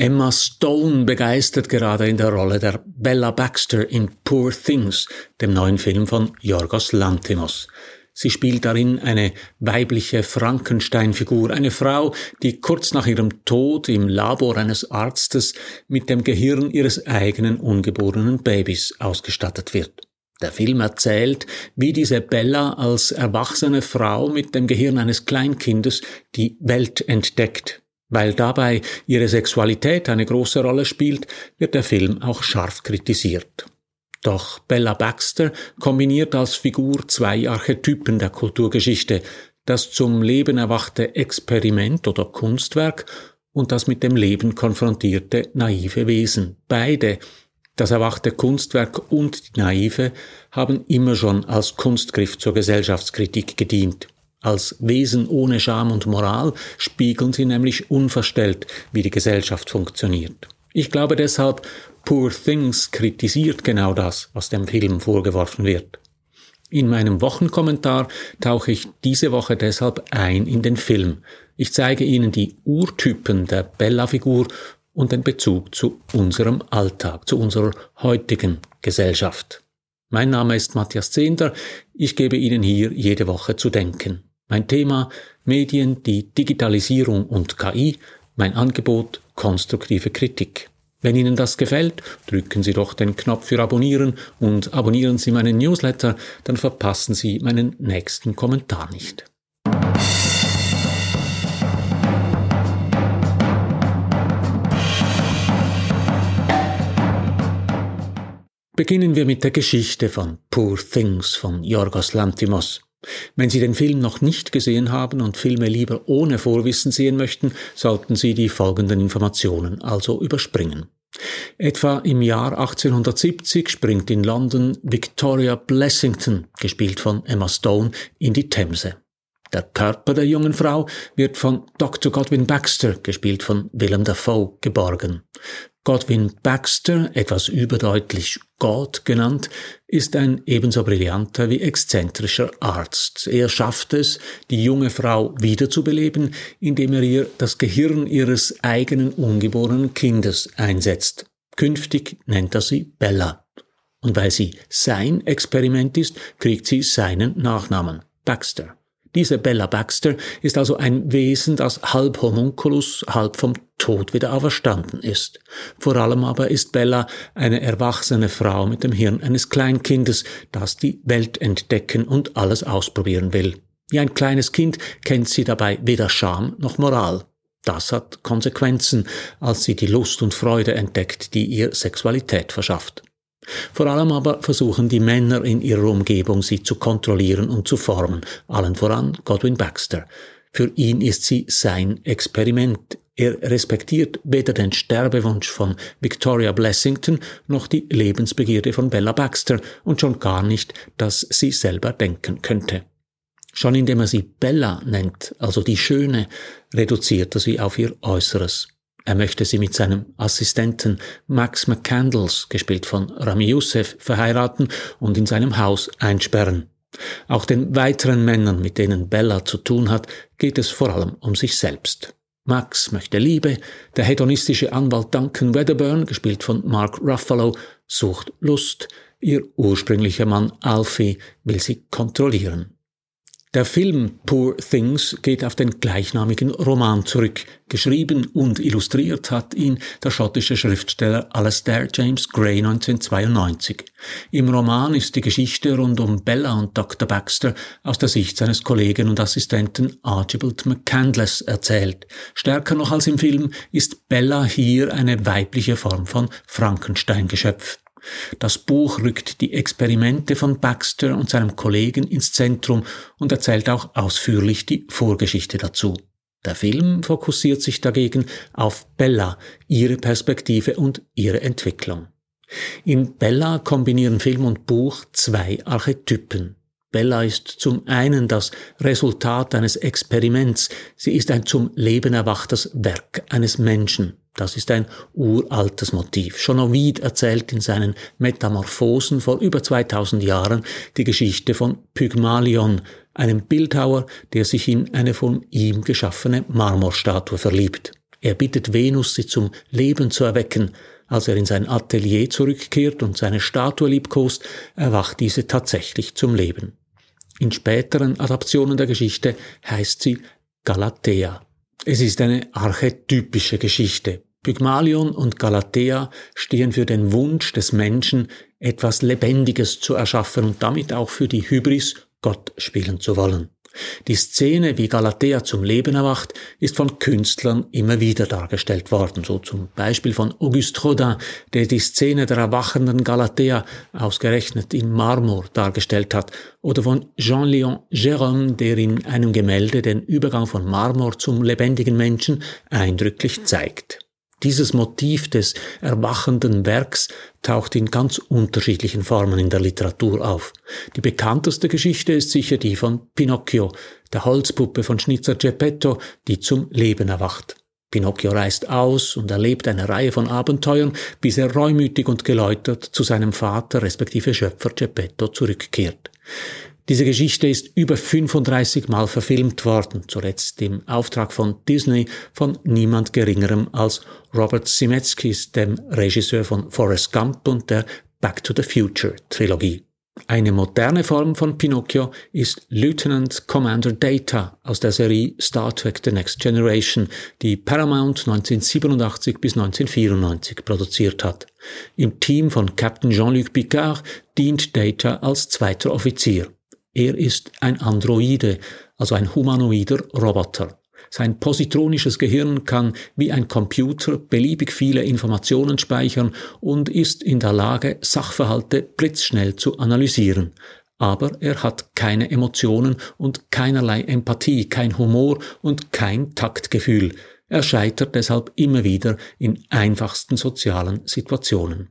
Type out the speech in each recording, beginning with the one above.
Emma Stone begeistert gerade in der Rolle der Bella Baxter in Poor Things, dem neuen Film von Yorgos Lanthimos. Sie spielt darin eine weibliche Frankenstein-Figur, eine Frau, die kurz nach ihrem Tod im Labor eines Arztes mit dem Gehirn ihres eigenen ungeborenen Babys ausgestattet wird. Der Film erzählt, wie diese Bella als erwachsene Frau mit dem Gehirn eines Kleinkindes die Welt entdeckt, weil dabei ihre Sexualität eine große Rolle spielt, wird der Film auch scharf kritisiert. Doch Bella Baxter kombiniert als Figur zwei Archetypen der Kulturgeschichte, das zum Leben erwachte Experiment oder Kunstwerk und das mit dem Leben konfrontierte naive Wesen. Beide, das erwachte Kunstwerk und die naive, haben immer schon als Kunstgriff zur Gesellschaftskritik gedient. Als Wesen ohne Scham und Moral spiegeln sie nämlich unverstellt, wie die Gesellschaft funktioniert. Ich glaube deshalb, Poor Things kritisiert genau das, was dem Film vorgeworfen wird. In meinem Wochenkommentar tauche ich diese Woche deshalb ein in den Film. Ich zeige Ihnen die Urtypen der Bella-Figur und den Bezug zu unserem Alltag, zu unserer heutigen Gesellschaft. Mein Name ist Matthias Zehnder. Ich gebe Ihnen hier jede Woche zu denken. Mein Thema Medien, die Digitalisierung und KI, mein Angebot konstruktive Kritik. Wenn Ihnen das gefällt, drücken Sie doch den Knopf für Abonnieren und abonnieren Sie meinen Newsletter, dann verpassen Sie meinen nächsten Kommentar nicht. Beginnen wir mit der Geschichte von Poor Things von Yorgos Lantimos. Wenn Sie den Film noch nicht gesehen haben und Filme lieber ohne Vorwissen sehen möchten, sollten Sie die folgenden Informationen also überspringen. Etwa im Jahr 1870 springt in London Victoria Blessington, gespielt von Emma Stone, in die Themse. Der Körper der jungen Frau wird von Dr. Godwin Baxter, gespielt von Willem Dafoe, geborgen. Godwin Baxter, etwas überdeutlich God genannt, ist ein ebenso brillanter wie exzentrischer Arzt. Er schafft es, die junge Frau wiederzubeleben, indem er ihr das Gehirn ihres eigenen ungeborenen Kindes einsetzt. Künftig nennt er sie Bella. Und weil sie sein Experiment ist, kriegt sie seinen Nachnamen, Baxter. Diese Bella Baxter ist also ein Wesen, das halb Homunculus, halb vom Tod wieder auferstanden ist. Vor allem aber ist Bella eine erwachsene Frau mit dem Hirn eines Kleinkindes, das die Welt entdecken und alles ausprobieren will. Wie ein kleines Kind kennt sie dabei weder Scham noch Moral. Das hat Konsequenzen, als sie die Lust und Freude entdeckt, die ihr Sexualität verschafft. Vor allem aber versuchen die Männer in ihrer Umgebung, sie zu kontrollieren und zu formen, allen voran Godwin Baxter. Für ihn ist sie sein Experiment. Er respektiert weder den Sterbewunsch von Victoria Blessington noch die Lebensbegierde von Bella Baxter und schon gar nicht, dass sie selber denken könnte. Schon indem er sie Bella nennt, also die Schöne, reduziert er sie auf ihr Äußeres. Er möchte sie mit seinem Assistenten Max McCandles, gespielt von Rami Youssef, verheiraten und in seinem Haus einsperren. Auch den weiteren Männern, mit denen Bella zu tun hat, geht es vor allem um sich selbst. Max möchte Liebe, der hedonistische Anwalt Duncan Wedderburn, gespielt von Mark Ruffalo, sucht Lust, ihr ursprünglicher Mann Alfie will sie kontrollieren. Der Film Poor Things geht auf den gleichnamigen Roman zurück. Geschrieben und illustriert hat ihn der schottische Schriftsteller Alastair James Gray 1992. Im Roman ist die Geschichte rund um Bella und Dr. Baxter aus der Sicht seines Kollegen und Assistenten Archibald McCandless erzählt. Stärker noch als im Film ist Bella hier eine weibliche Form von Frankenstein-Geschöpf. Das Buch rückt die Experimente von Baxter und seinem Kollegen ins Zentrum und erzählt auch ausführlich die Vorgeschichte dazu. Der Film fokussiert sich dagegen auf Bella, ihre Perspektive und ihre Entwicklung. In Bella kombinieren Film und Buch zwei Archetypen. Bella ist zum einen das Resultat eines Experiments, sie ist ein zum Leben erwachtes Werk eines Menschen. Das ist ein uraltes Motiv. Schon Ovid erzählt in seinen Metamorphosen vor über 2000 Jahren die Geschichte von Pygmalion, einem Bildhauer, der sich in eine von ihm geschaffene Marmorstatue verliebt. Er bittet Venus, sie zum Leben zu erwecken. Als er in sein Atelier zurückkehrt und seine Statue liebkost, erwacht diese tatsächlich zum Leben. In späteren Adaptionen der Geschichte heißt sie Galatea. Es ist eine archetypische Geschichte. Pygmalion und Galatea stehen für den Wunsch des Menschen, etwas Lebendiges zu erschaffen und damit auch für die Hybris, Gott spielen zu wollen. Die Szene, wie Galatea zum Leben erwacht, ist von Künstlern immer wieder dargestellt worden, so zum Beispiel von Auguste Rodin, der die Szene der erwachenden Galatea ausgerechnet in Marmor dargestellt hat, oder von Jean-Léon Gérôme, der in einem Gemälde den Übergang von Marmor zum lebendigen Menschen eindrücklich zeigt. Dieses Motiv des erwachenden Werks taucht in ganz unterschiedlichen Formen in der Literatur auf. Die bekannteste Geschichte ist sicher die von Pinocchio, der Holzpuppe von Schnitzer Geppetto, die zum Leben erwacht. Pinocchio reist aus und erlebt eine Reihe von Abenteuern, bis er reumütig und geläutert zu seinem Vater respektive Schöpfer Geppetto zurückkehrt. Diese Geschichte ist über 35 Mal verfilmt worden, zuletzt im Auftrag von Disney von niemand geringerem als Robert Zemeckis, dem Regisseur von Forrest Gump und der Back to the Future Trilogie. Eine moderne Form von Pinocchio ist Lieutenant Commander Data aus der Serie Star Trek The Next Generation, die Paramount 1987 bis 1994 produziert hat. Im Team von Captain Jean-Luc Picard dient Data als zweiter Offizier. Er ist ein Androide, also ein humanoider Roboter. Sein positronisches Gehirn kann wie ein Computer beliebig viele Informationen speichern und ist in der Lage, Sachverhalte blitzschnell zu analysieren. Aber er hat keine Emotionen und keinerlei Empathie, kein Humor und kein Taktgefühl. Er scheitert deshalb immer wieder in einfachsten sozialen Situationen.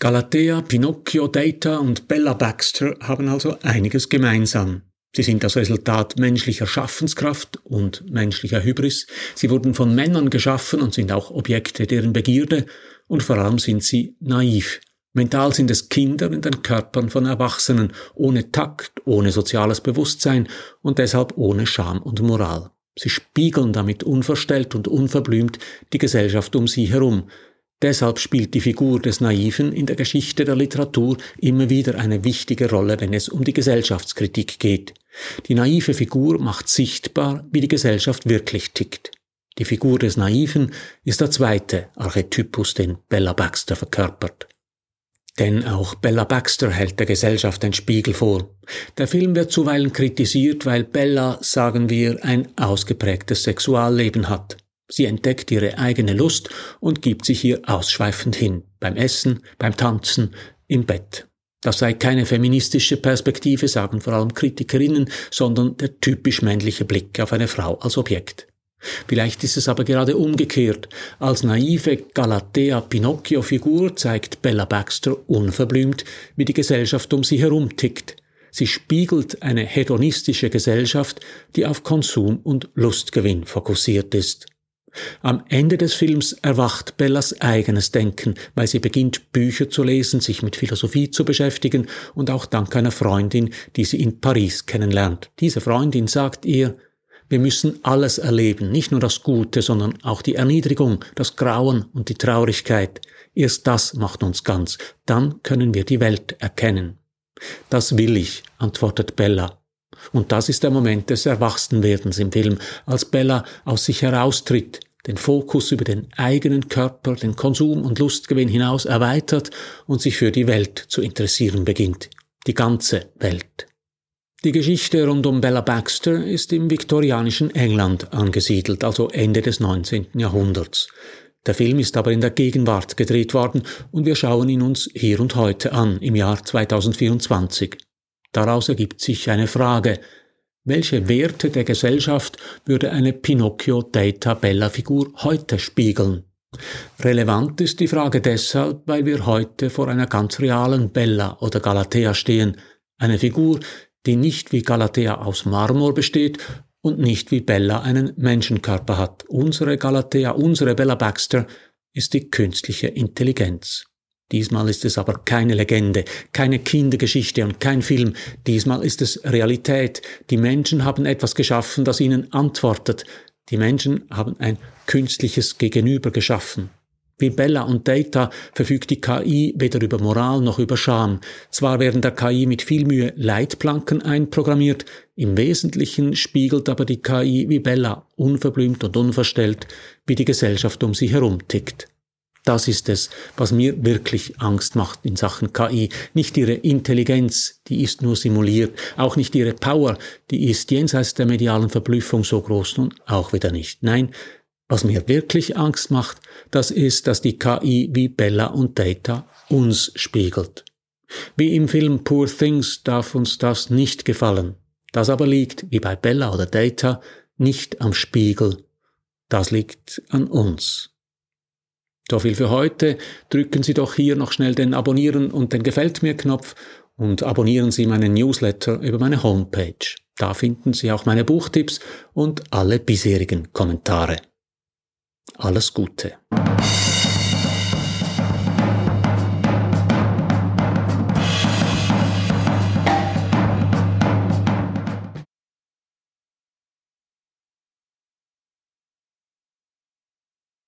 Galatea, Pinocchio, Data und Bella Baxter haben also einiges gemeinsam. Sie sind das Resultat menschlicher Schaffenskraft und menschlicher Hybris. Sie wurden von Männern geschaffen und sind auch Objekte deren Begierde. Und vor allem sind sie naiv. Mental sind es Kinder in den Körpern von Erwachsenen, ohne Takt, ohne soziales Bewusstsein und deshalb ohne Scham und Moral. Sie spiegeln damit unverstellt und unverblümt die Gesellschaft um sie herum, Deshalb spielt die Figur des Naiven in der Geschichte der Literatur immer wieder eine wichtige Rolle, wenn es um die Gesellschaftskritik geht. Die naive Figur macht sichtbar, wie die Gesellschaft wirklich tickt. Die Figur des Naiven ist der zweite Archetypus, den Bella Baxter verkörpert. Denn auch Bella Baxter hält der Gesellschaft den Spiegel vor. Der Film wird zuweilen kritisiert, weil Bella, sagen wir, ein ausgeprägtes Sexualleben hat. Sie entdeckt ihre eigene Lust und gibt sich hier ausschweifend hin, beim Essen, beim Tanzen, im Bett. Das sei keine feministische Perspektive, sagen vor allem Kritikerinnen, sondern der typisch männliche Blick auf eine Frau als Objekt. Vielleicht ist es aber gerade umgekehrt. Als naive Galatea-Pinocchio-Figur zeigt Bella Baxter unverblümt, wie die Gesellschaft um sie herum tickt. Sie spiegelt eine hedonistische Gesellschaft, die auf Konsum und Lustgewinn fokussiert ist. Am Ende des Films erwacht Bellas eigenes Denken, weil sie beginnt Bücher zu lesen, sich mit Philosophie zu beschäftigen und auch dank einer Freundin, die sie in Paris kennenlernt. Diese Freundin sagt ihr, wir müssen alles erleben, nicht nur das Gute, sondern auch die Erniedrigung, das Grauen und die Traurigkeit. Erst das macht uns ganz, dann können wir die Welt erkennen. Das will ich, antwortet Bella. Und das ist der Moment des Erwachsenwerdens im Film, als Bella aus sich heraustritt, den Fokus über den eigenen Körper, den Konsum und Lustgewinn hinaus erweitert und sich für die Welt zu interessieren beginnt. Die ganze Welt. Die Geschichte rund um Bella Baxter ist im viktorianischen England angesiedelt, also Ende des 19. Jahrhunderts. Der Film ist aber in der Gegenwart gedreht worden und wir schauen ihn uns hier und heute an, im Jahr 2024. Daraus ergibt sich eine Frage, welche Werte der Gesellschaft würde eine Pinocchio-Data-Bella-Figur heute spiegeln? Relevant ist die Frage deshalb, weil wir heute vor einer ganz realen Bella oder Galatea stehen, eine Figur, die nicht wie Galatea aus Marmor besteht und nicht wie Bella einen Menschenkörper hat. Unsere Galatea, unsere Bella Baxter ist die künstliche Intelligenz. Diesmal ist es aber keine Legende, keine Kindergeschichte und kein Film. Diesmal ist es Realität. Die Menschen haben etwas geschaffen, das ihnen antwortet. Die Menschen haben ein künstliches Gegenüber geschaffen. Wie Bella und Data verfügt die KI weder über Moral noch über Scham. Zwar werden der KI mit viel Mühe Leitplanken einprogrammiert, im Wesentlichen spiegelt aber die KI wie Bella unverblümt und unverstellt, wie die Gesellschaft um sie herum tickt. Das ist es, was mir wirklich Angst macht in Sachen KI. Nicht ihre Intelligenz, die ist nur simuliert, auch nicht ihre Power, die ist jenseits der medialen Verblüffung so groß nun auch wieder nicht. Nein, was mir wirklich Angst macht, das ist, dass die KI wie Bella und Data uns spiegelt. Wie im Film Poor Things darf uns das nicht gefallen. Das aber liegt, wie bei Bella oder Data, nicht am Spiegel. Das liegt an uns. So viel für heute. Drücken Sie doch hier noch schnell den Abonnieren und den Gefällt mir Knopf und abonnieren Sie meinen Newsletter über meine Homepage. Da finden Sie auch meine Buchtipps und alle bisherigen Kommentare. Alles Gute.